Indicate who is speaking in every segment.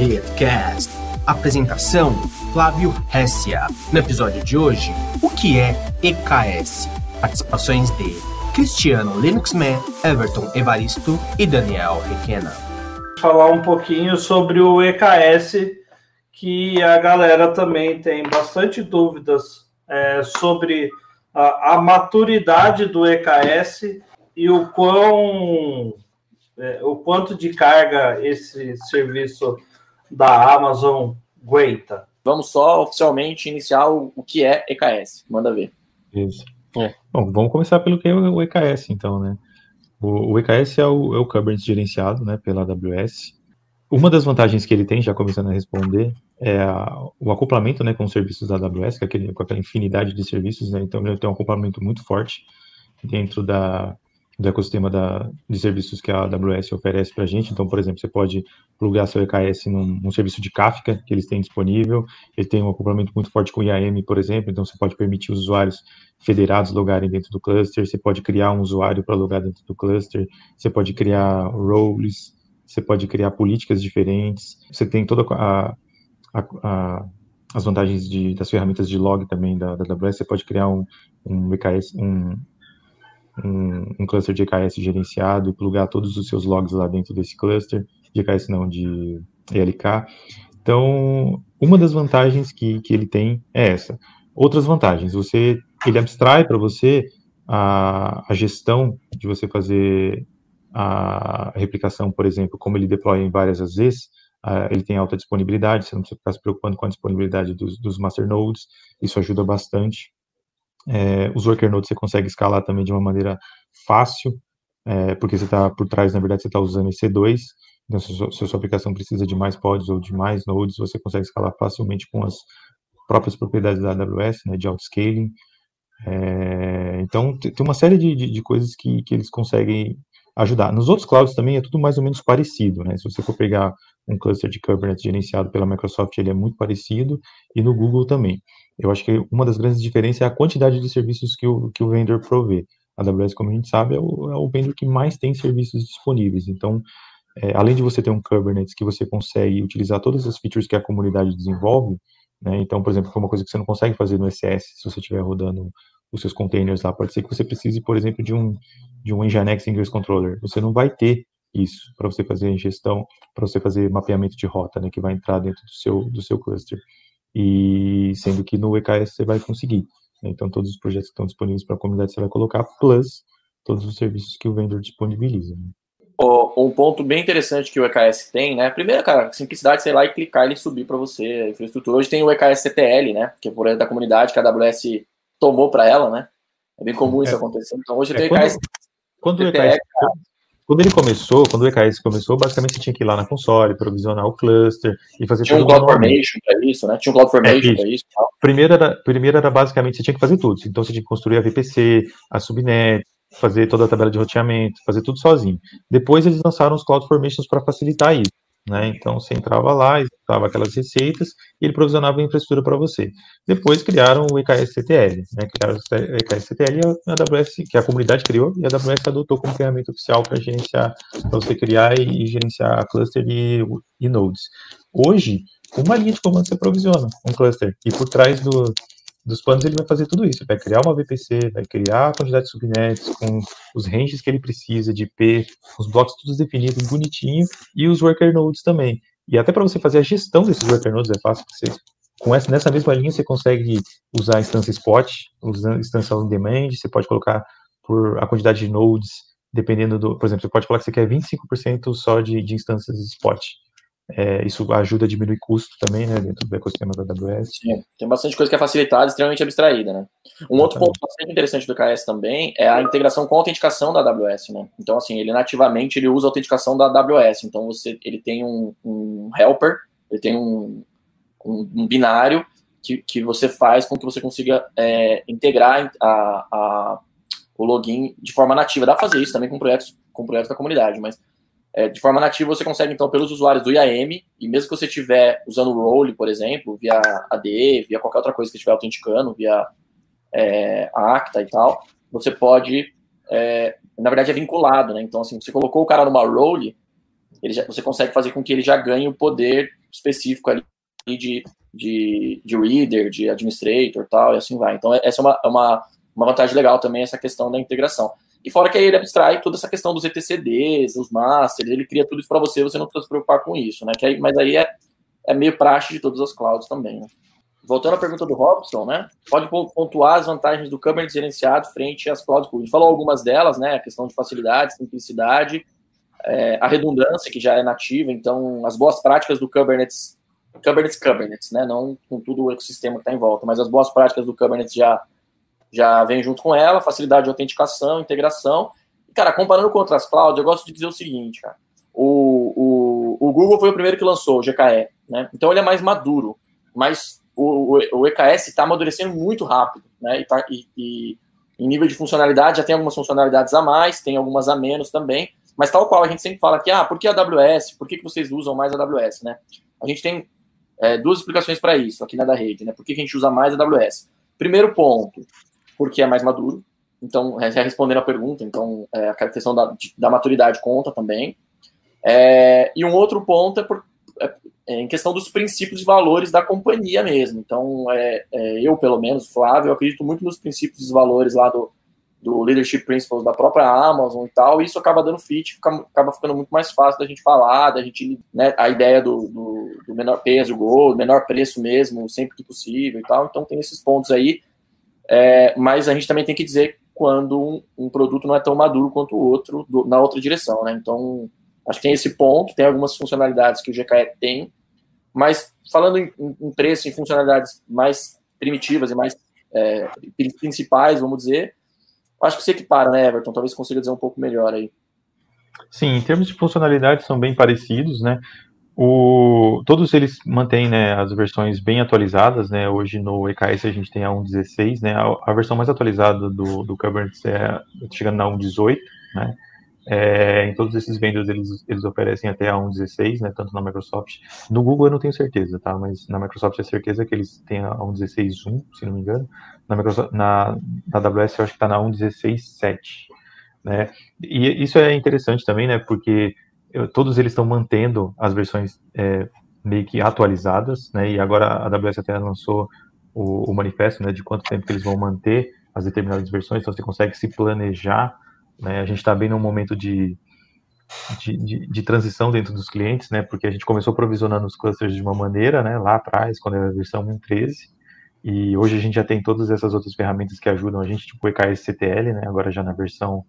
Speaker 1: Redcast. Apresentação: Flávio Hessia. No episódio de hoje, o que é EKS? Participações de Cristiano Linuxman, Everton Evaristo e Daniel Requena.
Speaker 2: Falar um pouquinho sobre o EKS, que a galera também tem bastante dúvidas é, sobre a, a maturidade do EKS e o quão é, o quanto de carga esse serviço da Amazon aguenta.
Speaker 3: Vamos só oficialmente iniciar o, o que é EKS. Manda ver.
Speaker 4: Isso. É. Bom, vamos começar pelo que é o EKS, então, né? O, o EKS é o, é o Kubernetes gerenciado né, pela AWS. Uma das vantagens que ele tem, já começando a responder, é a, o acoplamento né, com os serviços da AWS, com, aquele, com aquela infinidade de serviços. Né, então, ele tem um acoplamento muito forte dentro da, do ecossistema da, de serviços que a AWS oferece para a gente. Então, por exemplo, você pode plugar seu EKS num, num, serviço de Kafka que eles têm disponível. Ele tem um acoplamento muito forte com o IAM, por exemplo. Então, você pode permitir os usuários federados logarem dentro do cluster. Você pode criar um usuário para logar dentro do cluster. Você pode criar roles. Você pode criar políticas diferentes. Você tem toda a, a, a as vantagens de, das ferramentas de log também da, da AWS. Você pode criar um, um EKS, um um, um cluster de EKS gerenciado e plugar todos os seus logs lá dentro desse cluster, de EKS não, de ELK. Então, uma das vantagens que, que ele tem é essa. Outras vantagens, você, ele abstrai para você a, a gestão de você fazer a replicação, por exemplo, como ele deploy em várias vezes, uh, ele tem alta disponibilidade, você não precisa ficar se preocupando com a disponibilidade dos, dos master nodes, isso ajuda bastante. É, os worker nodes você consegue escalar também de uma maneira fácil, é, porque você está por trás, na verdade, você está usando EC2, então se, se a sua aplicação precisa de mais pods ou de mais nodes, você consegue escalar facilmente com as próprias propriedades da AWS, né, de autoscaling. É, então, tem uma série de, de, de coisas que, que eles conseguem ajudar. Nos outros clouds também é tudo mais ou menos parecido, né? Se você for pegar um cluster de Kubernetes gerenciado pela Microsoft, ele é muito parecido, e no Google também. Eu acho que uma das grandes diferenças é a quantidade de serviços que o, que o vendor provê. A AWS, como a gente sabe, é o, é o vendor que mais tem serviços disponíveis. Então, é, além de você ter um Kubernetes que você consegue utilizar todas as features que a comunidade desenvolve, né, então, por exemplo, foi uma coisa que você não consegue fazer no ECS, se você estiver rodando os seus containers lá, pode ser que você precise, por exemplo, de um, de um Nginx Ingress Controller. Você não vai ter isso para você fazer gestão, para você fazer mapeamento de rota, né, que vai entrar dentro do seu, do seu cluster e sendo que no EKS você vai conseguir. Né? Então, todos os projetos que estão disponíveis para a comunidade você vai colocar, plus todos os serviços que o vendor disponibiliza. Né?
Speaker 3: Um ponto bem interessante que o EKS tem, né? Primeiro, cara, simplicidade, sei lá, e clicar ele subir para você a infraestrutura. Hoje tem o EKS CTL, né? Que é por da comunidade que a AWS tomou para ela, né? É bem comum isso é. acontecer. Então hoje é, tem o EKS.
Speaker 4: Quando, quando CTL, o EKS, quando ele começou, quando o EKS começou, basicamente você tinha que ir lá na console, provisionar o cluster e fazer
Speaker 3: tinha
Speaker 4: tudo.
Speaker 3: Tinha um CloudFormation para isso, né? Tinha um CloudFormation é, para isso.
Speaker 4: Primeiro era, primeiro era basicamente você tinha que fazer tudo. Então você tinha que construir a VPC, a subnet, fazer toda a tabela de roteamento, fazer tudo sozinho. Depois eles lançaram os CloudFormations para facilitar isso. Né? Então você entrava lá, executava aquelas receitas e ele provisionava a infraestrutura para você. Depois criaram o EKS-CTL, né? criaram o EKS-CTL e a AWS, que a comunidade criou, e a AWS adotou como ferramenta oficial para gerenciar, para você criar e, gerenciar cluster e, e nodes. Hoje, uma linha de comando você provisiona um cluster, e por trás do, dos planos ele vai fazer tudo isso. Vai criar uma VPC, vai criar a quantidade de subnets com os ranges que ele precisa de IP, os blocos todos definidos, bonitinho, e os worker nodes também. E até para você fazer a gestão desses worker nodes é fácil, você com essa, nessa mesma linha você consegue usar a instância spot, usando instância on demand, você pode colocar por a quantidade de nodes, dependendo do, por exemplo, você pode falar que você quer 25% só de, de instâncias spot. É, isso ajuda a diminuir custo também, né, dentro do ecossistema da AWS.
Speaker 3: Sim, tem bastante coisa que é facilitada, extremamente abstraída, né. Um outro ponto bastante interessante do KS também é a integração com a autenticação da AWS, né. Então, assim, ele nativamente ele usa a autenticação da AWS. Então, você, ele tem um, um helper, ele tem um, um, um, binário que, que você faz com que você consiga é, integrar a, a, o login de forma nativa. Dá para fazer isso também com projetos, com projetos da comunidade, mas é, de forma nativa, você consegue, então, pelos usuários do IAM, e mesmo que você estiver usando o role, por exemplo, via AD, via qualquer outra coisa que estiver autenticando, via é, a Acta e tal, você pode, é, na verdade, é vinculado, né? Então, assim, você colocou o cara numa role, ele já, você consegue fazer com que ele já ganhe o poder específico ali de, de, de reader, de administrator tal, e assim vai. Então, essa é uma, é uma, uma vantagem legal também, essa questão da integração. E fora que aí ele abstrai toda essa questão dos ETCDs, os masters, ele cria tudo isso para você, você não precisa se preocupar com isso, né? Que aí, mas aí é, é meio praxe de todas as clouds também, né? Voltando à pergunta do Robson, né? Pode pontuar as vantagens do Kubernetes gerenciado frente às clouds públicas. Falou algumas delas, né? A questão de facilidade, simplicidade, é, a redundância, que já é nativa, então as boas práticas do Kubernetes, Kubernetes Kubernetes, né? Não com tudo o ecossistema que está em volta, mas as boas práticas do Kubernetes já já vem junto com ela, facilidade de autenticação, integração. Cara, comparando com outras clouds, eu gosto de dizer o seguinte, cara. O, o, o Google foi o primeiro que lançou o GKE, né? Então ele é mais maduro, mas o, o, o EKS está amadurecendo muito rápido, né? E, tá, e, e, em nível de funcionalidade já tem algumas funcionalidades a mais, tem algumas a menos também, mas tal qual a gente sempre fala que, ah, por que a AWS? Por que, que vocês usam mais a AWS, né? A gente tem é, duas explicações para isso aqui na da rede, né? Por que, que a gente usa mais a AWS? Primeiro ponto, porque é mais maduro. Então, é, respondendo a pergunta, então é, a questão da, da maturidade conta também. É, e um outro ponto é, por, é, é, em questão dos princípios e valores da companhia mesmo. Então, é, é, eu, pelo menos, Flávio, acredito muito nos princípios e valores lá do, do Leadership Principles da própria Amazon e tal, e isso acaba dando fit, fica, acaba ficando muito mais fácil da gente falar, da gente, né, a ideia do, do, do menor peso, gol, menor preço mesmo, sempre que possível e tal, então tem esses pontos aí é, mas a gente também tem que dizer quando um, um produto não é tão maduro quanto o outro do, na outra direção, né? Então, acho que tem esse ponto, tem algumas funcionalidades que o GKE tem, mas falando em, em preço, em funcionalidades mais primitivas e mais é, principais, vamos dizer, acho que se equipara, né, Everton? Talvez consiga dizer um pouco melhor aí.
Speaker 4: Sim, em termos de funcionalidade são bem parecidos, né? O, todos eles mantêm né, as versões bem atualizadas, né? Hoje no EKS a gente tem a 1.16, né? A, a, versão mais atualizada do, do Kubernetes é chegando na 1.18, né? É, em todos esses vendors eles, eles oferecem até a 1.16, né? Tanto na Microsoft. No Google eu não tenho certeza, tá? Mas na Microsoft é certeza que eles têm a 1.16.1, se não me engano. Na, na, na AWS eu acho que está na 1.16.7, né? E isso é interessante também, né? Porque eu, todos eles estão mantendo as versões é, meio que atualizadas, né? E agora a AWS até lançou o, o, manifesto, né? De quanto tempo que eles vão manter as determinadas versões, então você consegue se planejar, né? A gente está bem num momento de, de, de, de, transição dentro dos clientes, né? Porque a gente começou provisionando os clusters de uma maneira, né? Lá atrás, quando era a versão 1.13, e hoje a gente já tem todas essas outras ferramentas que ajudam a gente, tipo o EKS CTL, né? Agora já na versão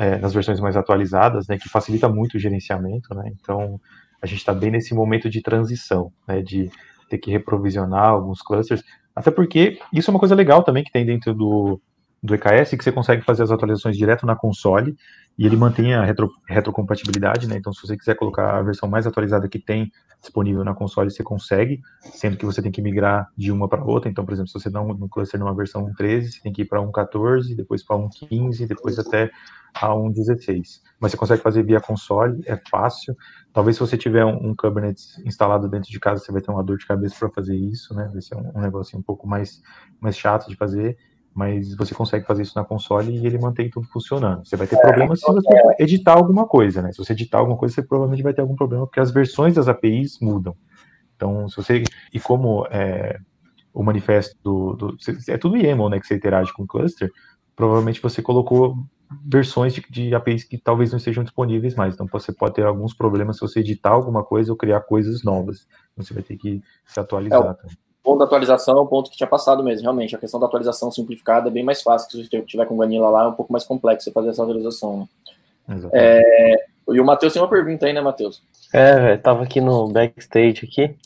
Speaker 4: é, nas versões mais atualizadas, né, que facilita muito o gerenciamento, né, então a gente está bem nesse momento de transição, né, de ter que reprovisionar alguns clusters, até porque isso é uma coisa legal também que tem dentro do, do EKS, que você consegue fazer as atualizações direto na console, e ele mantém a retro, retrocompatibilidade, né? Então, se você quiser colocar a versão mais atualizada que tem disponível na console, você consegue, sendo que você tem que migrar de uma para outra. Então, por exemplo, se você dá um, cluster numa versão 1.13, você tem que ir para 1.14, depois para 1.15, depois até a 1.16. Mas você consegue fazer via console, é fácil. Talvez se você tiver um, um Kubernetes instalado dentro de casa, você vai ter uma dor de cabeça para fazer isso, né? Vai ser um, um negócio um pouco mais, mais chato de fazer mas você consegue fazer isso na console e ele mantém tudo funcionando. Você vai ter é, problemas se você é. editar alguma coisa, né? Se você editar alguma coisa, você provavelmente vai ter algum problema, porque as versões das APIs mudam. Então, se você. E como é, o manifesto do, do, É tudo YAML, né? Que você interage com o cluster, provavelmente você colocou versões de, de, APIs que talvez não estejam disponíveis mais. Então, você pode ter alguns problemas se você editar alguma coisa ou criar coisas novas. Então, você vai ter que se atualizar é, também
Speaker 3: ponto da atualização é o ponto que tinha passado mesmo, realmente. A questão da atualização simplificada é bem mais fácil. Se você tiver com Vanilla lá, é um pouco mais complexo você fazer essa atualização. Né? É, e o Matheus tem uma pergunta aí, né, Matheus?
Speaker 5: É, tava aqui no backstage aqui.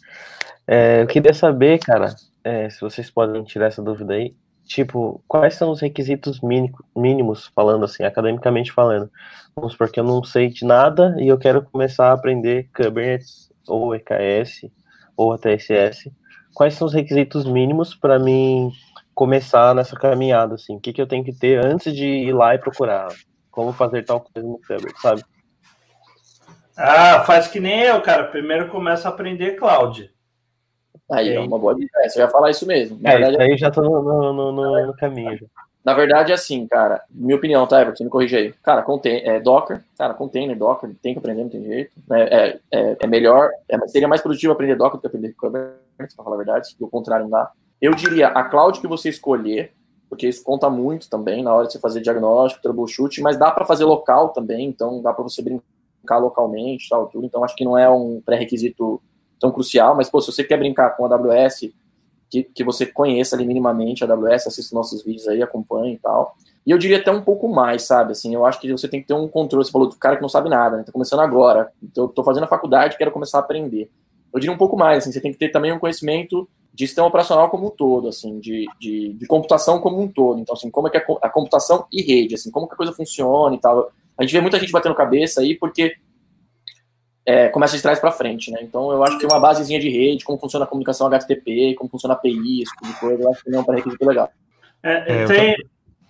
Speaker 5: É, eu queria saber, cara, é, se vocês podem tirar essa dúvida aí. Tipo, quais são os requisitos mínimos, falando assim, academicamente falando? Vamos supor que eu não sei de nada e eu quero começar a aprender Kubernetes ou EKS ou a TSS quais são os requisitos mínimos para mim começar nessa caminhada, assim? O que, que eu tenho que ter antes de ir lá e procurar? Como fazer tal coisa no Fabric, sabe?
Speaker 2: Ah, faz que nem eu, cara. Primeiro começa a aprender cloud.
Speaker 3: Aí, é uma boa ideia. Você vai falar isso mesmo.
Speaker 5: Na é, verdade, aí já tô no, no, no, no caminho. Já.
Speaker 3: Na verdade, é assim, cara, minha opinião, tá, Everton, me corrija aí. Cara, contém, é, Docker, cara, container, Docker, tem que aprender, não tem jeito. Né? É, é, é melhor, é, seria mais produtivo aprender Docker do que aprender Kubernetes, pra falar a verdade, do contrário não dá. Eu diria, a cloud que você escolher, porque isso conta muito também na hora de você fazer diagnóstico, troubleshoot, mas dá para fazer local também, então dá para você brincar localmente, tal, tudo. Então acho que não é um pré-requisito tão crucial, mas pô, se você quer brincar com a AWS, que, que você conheça ali minimamente a AWS, assista nossos vídeos aí, acompanhe e tal. E eu diria até um pouco mais, sabe? Assim, eu acho que você tem que ter um controle. Você falou do cara que não sabe nada, né? Tá começando agora. Então, eu tô fazendo a faculdade, quero começar a aprender. Eu diria um pouco mais, assim, você tem que ter também um conhecimento de sistema operacional como um todo, assim, de, de, de computação como um todo. Então, assim, como é que a, a computação e rede, assim, como que a coisa funciona e tal. A gente vê muita gente batendo cabeça aí porque é, começa de trás para frente, né? Então eu acho que uma basezinha de rede, como funciona a comunicação HTTP, como funciona a API, esse tipo de coisa, eu acho que não é um pré-requisito legal.
Speaker 2: É, é tem,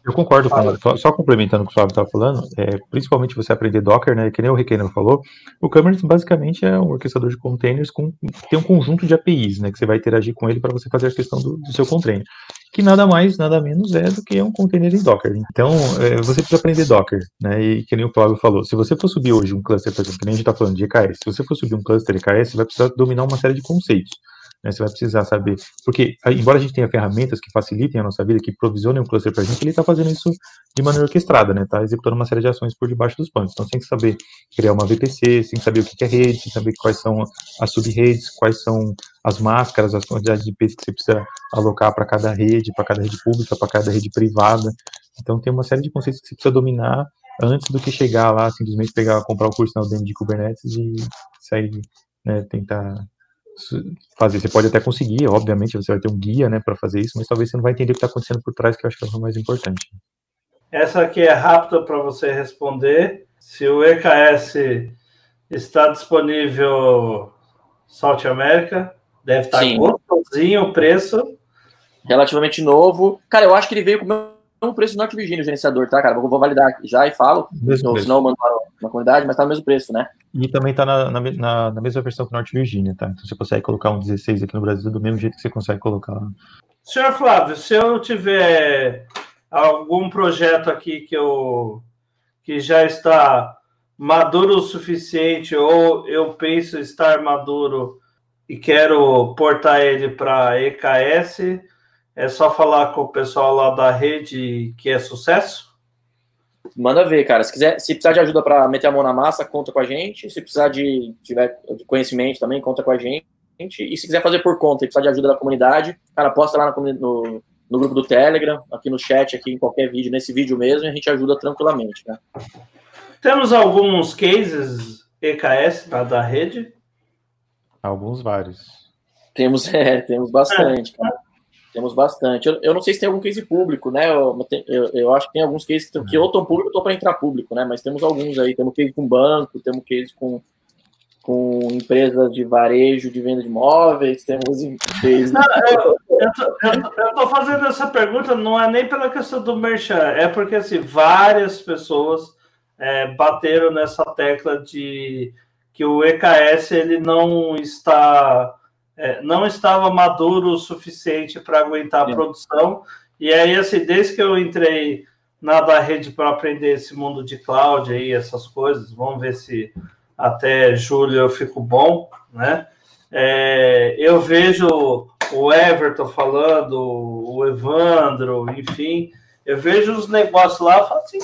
Speaker 4: eu concordo com só, só complementando o que o Flávio estava falando, é, principalmente você aprender Docker, né, que nem o Requeno falou, o Kubernetes basicamente é um orquestrador de containers com tem um conjunto de APIs, né, que você vai interagir com ele para você fazer a questão do, do, seu container, que nada mais, nada menos é do que um container em Docker. Então, é, você precisa aprender Docker, né, e que nem o Flávio falou, se você for subir hoje um cluster, por exemplo, que nem a gente está falando de EKS, se você for subir um cluster EKS, você vai precisar dominar uma série de conceitos. Né, você vai precisar saber, porque embora a gente tenha ferramentas que facilitem a nossa vida, que provisionem um cluster para a gente, ele está fazendo isso de maneira orquestrada, né? Está executando uma série de ações por debaixo dos panos. Então, você tem que saber criar uma VPC, você tem que saber o que é rede, tem que saber quais são as sub-redes, quais são as máscaras, as quantidades de IPs que você precisa alocar para cada rede, para cada rede pública, para cada rede privada. Então, tem uma série de conceitos que você precisa dominar antes do que chegar lá, simplesmente pegar, comprar o curso na Udemy de Kubernetes e sair, né, tentar fazer. Você pode até conseguir, obviamente, você vai ter um guia, né, para fazer isso, mas talvez você não vai entender o que está acontecendo por trás, que eu acho que é o mais importante.
Speaker 2: Essa aqui é rápida para você responder. Se o EKS está disponível South América, deve estar Sim. gostosinho o preço.
Speaker 3: Relativamente novo. Cara, eu acho que ele veio com mesmo preço do Norte Virginia, o gerenciador, tá, cara? Vou validar já e falo. Mesmo senão eu mando na comunidade, mas tá no mesmo preço, né?
Speaker 4: E também tá na, na, na, mesma versão que o Norte Virginia, tá? Então você consegue colocar um 16 aqui no Brasil do mesmo jeito que você consegue colocar lá.
Speaker 2: Senhor Flávio, se eu tiver algum projeto aqui que eu que já está maduro o suficiente ou eu penso estar maduro e quero portar ele para EKS, é só falar com o pessoal lá da rede que é sucesso?
Speaker 3: Manda ver, cara. Se quiser, se precisar de ajuda para meter a mão na massa, conta com a gente. Se precisar de tiver de conhecimento também, conta com a gente. E se quiser fazer por conta e precisar de ajuda da comunidade, cara, posta lá no, no, no grupo do Telegram, aqui no chat, aqui em qualquer vídeo, nesse vídeo mesmo, e a gente ajuda tranquilamente, né?
Speaker 2: Temos alguns cases EKS da, da rede?
Speaker 4: Alguns vários.
Speaker 3: Temos, é, temos bastante, é. cara. Temos bastante. Eu, eu, não sei se tem algum case público, né? Eu, eu, eu acho que tem alguns cases que, que ou estão público ou para entrar público, né? Mas temos alguns aí. Temos case com banco, temos case com, com empresas de varejo, de venda de imóveis, temos case... Não,
Speaker 2: eu estou fazendo essa pergunta, não é nem pela questão do merchan, é porque assim, várias pessoas é, bateram nessa tecla de que o EKS ele não está é, não estava maduro o suficiente para aguentar a é. produção. E aí, assim, desde que eu entrei na da rede para aprender esse mundo de cloud aí, essas coisas, vamos ver se até julho eu fico bom, né? É, eu vejo o Everton falando, o Evandro, enfim, eu vejo os negócios lá e falo assim,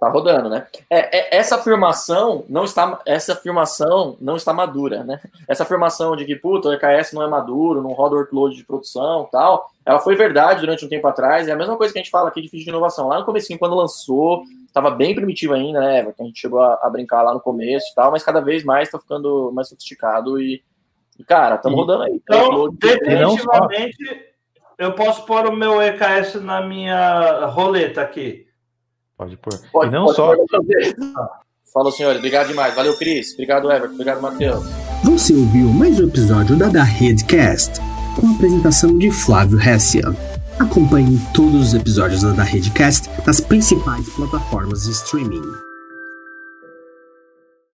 Speaker 3: Tá rodando, né? É, é, essa afirmação não está, essa afirmação não está madura, né? Essa afirmação de que puta, o EKS não é maduro, não roda workload de produção, tal, ela foi verdade durante um tempo atrás. É a mesma coisa que a gente fala aqui de ficha de inovação. Lá no começo, quando lançou, estava bem primitivo ainda, né? A gente chegou a, a, brincar lá no começo, e tal, mas cada vez mais está ficando mais sofisticado e, e cara, estamos rodando aí.
Speaker 2: Então, definitivamente, eu posso pôr o meu EKS na minha roleta aqui.
Speaker 4: Pode pôr. Pode, e não pode, só.
Speaker 3: Falou, senhores. Obrigado demais. Valeu, Cris. Obrigado, Everton. Obrigado, Matheus.
Speaker 1: Você ouviu mais um episódio da Da Redcast, com a apresentação de Flávio Hessia. Acompanhe todos os episódios da Da Redcast nas principais plataformas de streaming.